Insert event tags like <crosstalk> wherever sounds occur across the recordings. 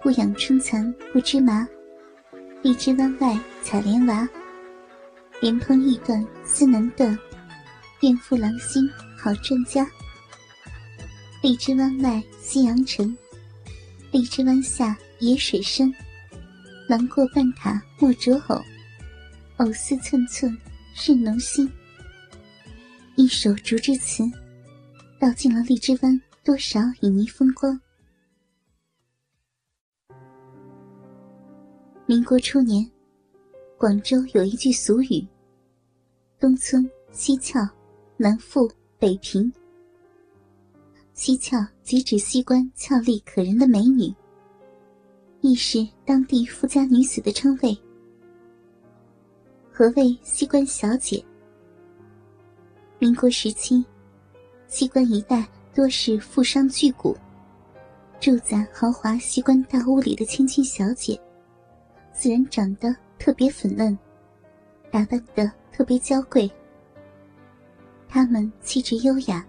不养春蚕不知麻，荔枝湾外采莲娃。莲蓬欲断丝难断，愿负郎心好专家。荔枝湾外夕阳沉，荔枝湾下野水深。郎过半塔莫折藕，藕丝寸寸是浓心。一首竹枝词，道尽了荔枝湾多少旖旎风光。民国初年，广州有一句俗语：“东村西俏，南富北平。”西俏即指西关俏丽可人的美女，亦是当地富家女子的称谓。何谓西关小姐？民国时期，西关一带多是富商巨贾，住在豪华西关大屋里的千金小姐。自然长得特别粉嫩，打扮的特别娇贵。她们气质优雅，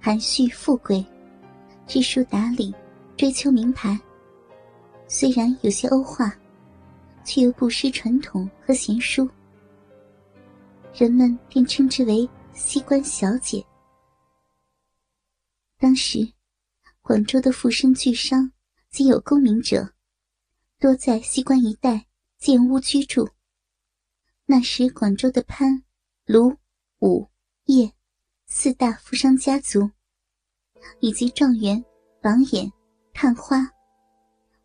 含蓄富贵，知书达理，追求名牌。虽然有些欧化，却又不失传统和贤淑，人们便称之为“西关小姐”。当时，广州的富绅巨商及有功名者。多在西关一带建屋居住。那时广州的潘、卢、武、叶四大富商家族，以及状元、榜眼、探花，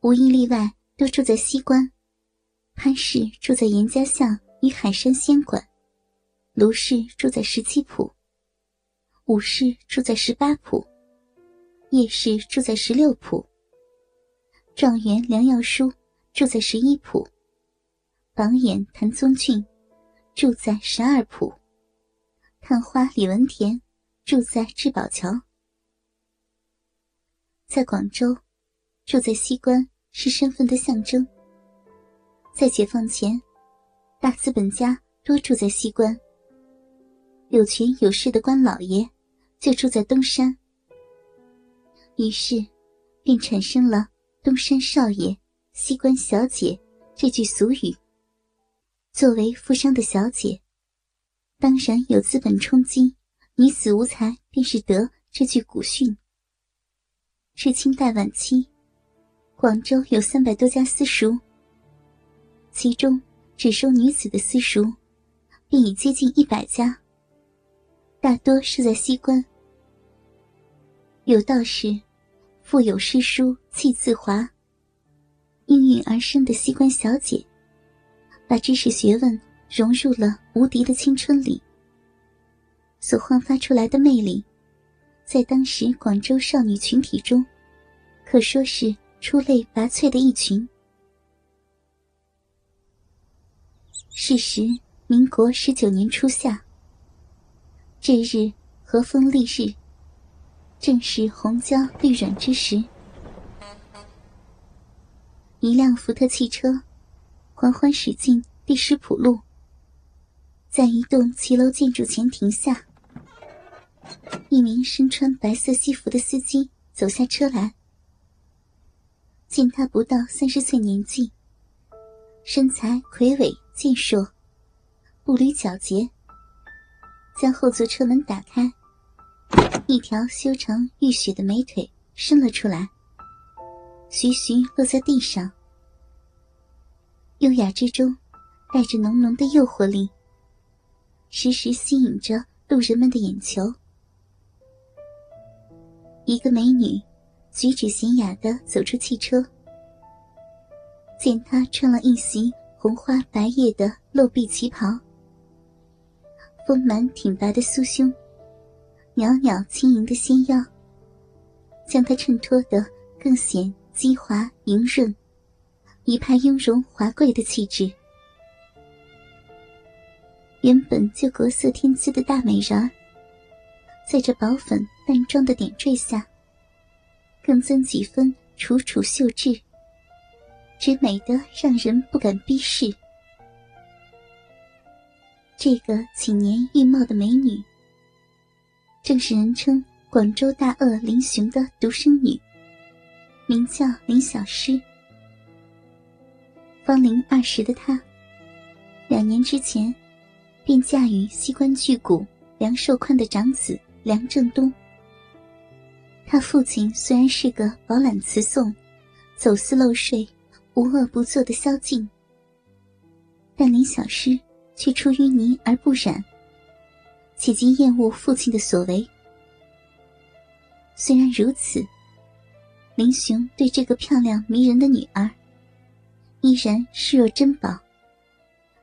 无一例外都住在西关。潘氏住在严家巷与海山仙馆，卢氏住在十七铺，武氏住在十八铺，叶氏住在十六铺。状元梁耀书。住在十一铺，榜眼谭宗俊住在十二铺，探花李文田住在至宝桥。在广州，住在西关是身份的象征。在解放前，大资本家多住在西关，有权有势的官老爷就住在东山，于是便产生了东山少爷。西关小姐这句俗语，作为富商的小姐，当然有资本冲击，女子无才便是德这句古训。至清代晚期，广州有三百多家私塾，其中只收女子的私塾，便已接近一百家，大多是在西关。有道是：“腹有诗书气自华。”应运而生的西关小姐，把知识学问融入了无敌的青春里，所焕发出来的魅力，在当时广州少女群体中，可说是出类拔萃的一群。是时，民国十九年初夏，这日和风丽日，正是红椒绿软之时。一辆福特汽车缓缓驶进第十浦路，在一栋骑楼建筑前停下。一名身穿白色西服的司机走下车来，见他不到三十岁年纪，身材魁伟健硕，步履皎洁，将后座车门打开，一条修长浴血的美腿伸了出来。徐徐落在地上，优雅之中带着浓浓的诱惑力，时时吸引着路人们的眼球。一个美女举止娴雅的走出汽车，见她穿了一袭红花白叶的露臂旗袍，丰满挺拔的酥胸，袅袅轻盈的纤腰，将她衬托得更显。肌华莹润，一派雍容华贵的气质。原本就国色天姿的大美人儿，在这薄粉淡妆的点缀下，更增几分楚楚秀致，只美得让人不敢逼视。这个几年玉貌的美女，正是人称广州大鳄林雄的独生女。名叫林小诗，芳龄二十的她，两年之前便嫁于西关巨贾梁寿宽的长子梁正东。他父亲虽然是个饱览词诵、走私漏税、无恶不作的宵禁，但林小诗却出淤泥而不染，且极厌恶父亲的所为。虽然如此，林雄对这个漂亮迷人的女儿。依然视若珍宝，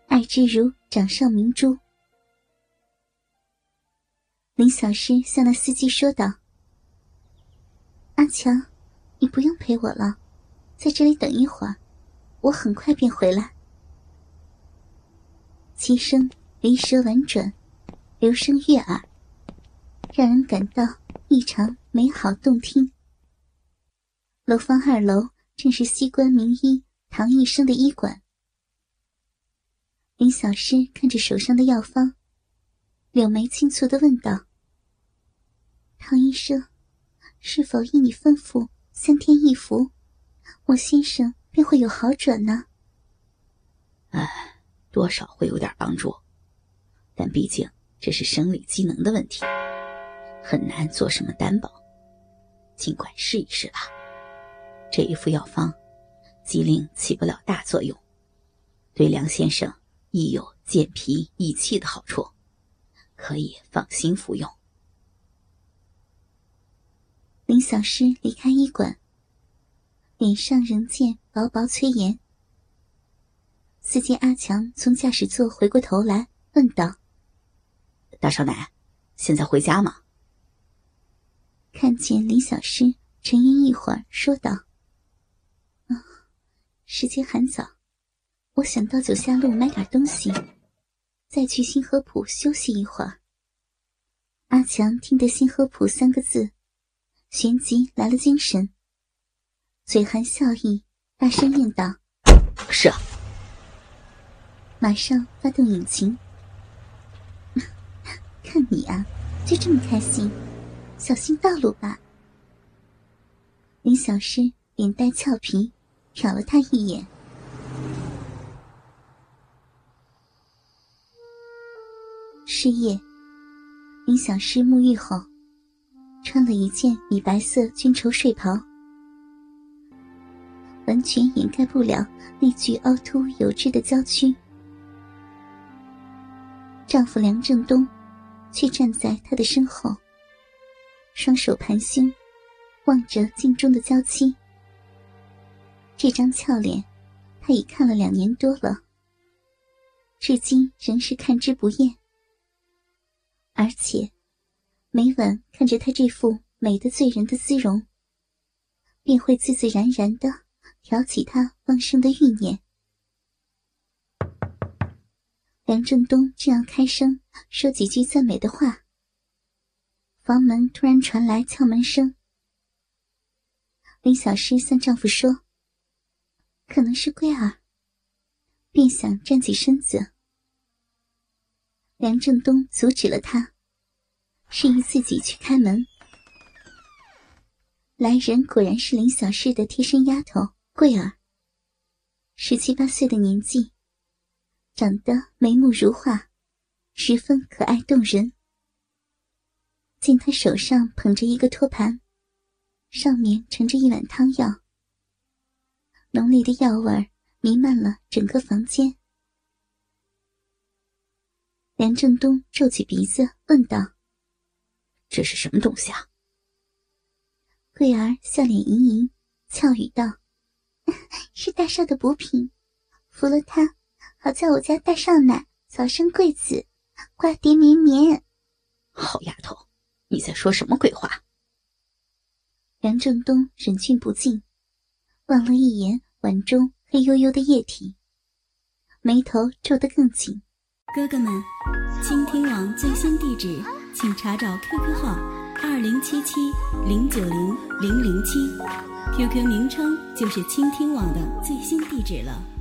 爱之如掌上明珠。林小诗向那司机说道：“阿强，你不用陪我了，在这里等一会儿，我很快便回来。”其声离舌婉转，流声悦耳，让人感到异常美好动听。楼房二楼正是西关名医。唐医生的医馆，林小诗看着手上的药方，柳眉轻蹙的问道：“唐医生，是否依你吩咐，三天一服，我先生便会有好转呢？”“哎，多少会有点帮助，但毕竟这是生理机能的问题，很难做什么担保。尽管试一试吧，这一副药方。”机灵起不了大作用，对梁先生亦有健脾益气的好处，可以放心服用。林小诗离开医馆，脸上仍见薄薄催颜。司机阿强从驾驶座回过头来问道：“大少奶，现在回家吗？”看见林小诗，沉吟一会儿，说道。时间还早，我想到九下路买点东西，再去新河浦休息一会儿。阿强听得“新河浦”三个字，旋即来了精神，嘴含笑意，大声念道：“是。”马上发动引擎。<laughs> 看你啊，就这么开心，小心道路吧。林小诗脸带俏皮。瞟了他一眼。是夜，林小诗沐浴后，穿了一件米白色军绸睡袍，完全掩盖不了那具凹凸有致的娇躯。丈夫梁正东却站在她的身后，双手盘胸，望着镜中的娇妻。这张俏脸，他已看了两年多了，至今仍是看之不厌。而且，每晚看着他这副美得醉人的姿容，便会自自然然的挑起他旺盛的欲念。梁正东正要开声说几句赞美的话，房门突然传来敲门声。林小诗向丈夫说。可能是桂儿，便想站起身子。梁正东阻止了他，示意自己去开门。来人果然是林小诗的贴身丫头桂儿，十七八岁的年纪，长得眉目如画，十分可爱动人。见她手上捧着一个托盘，上面盛着一碗汤药。浓烈的药味弥漫了整个房间。梁正东皱起鼻子问道：“这是什么东西啊？”桂儿笑脸盈盈，俏语道：“ <laughs> 是大少的补品，服了它，好在我家大少奶早生贵子，瓜蝶绵绵。”好丫头，你在说什么鬼话？梁正东忍俊不禁。望了一眼碗中黑黝黝的液体，眉头皱得更紧。哥哥们，倾听网最新地址，请查找 QQ 号二零七七零九零零零七，QQ 名称就是倾听网的最新地址了。